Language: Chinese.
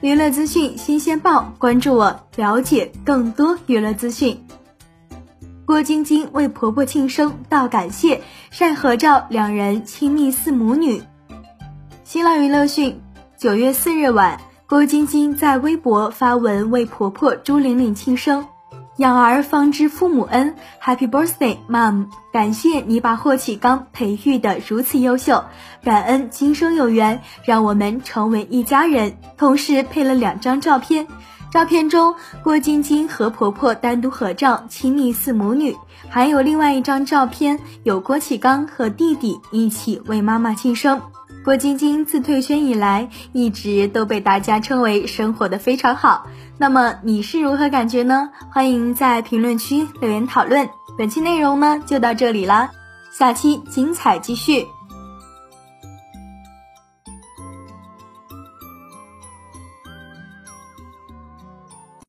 娱乐资讯新鲜报，关注我，了解更多娱乐资讯。郭晶晶为婆婆庆生道感谢，晒合照，两人亲密似母女。新浪娱乐讯，九月四日晚，郭晶晶在微博发文为婆婆朱玲玲庆生。养儿方知父母恩，Happy birthday, mom！感谢你把霍启刚培育的如此优秀，感恩今生有缘，让我们成为一家人。同时配了两张照片，照片中郭晶晶和婆婆单独合照，亲密似母女；还有另外一张照片，有郭启刚和弟弟一起为妈妈庆生。郭晶晶自退圈以来，一直都被大家称为生活的非常好。那么你是如何感觉呢？欢迎在评论区留言讨论。本期内容呢就到这里啦，下期精彩继续。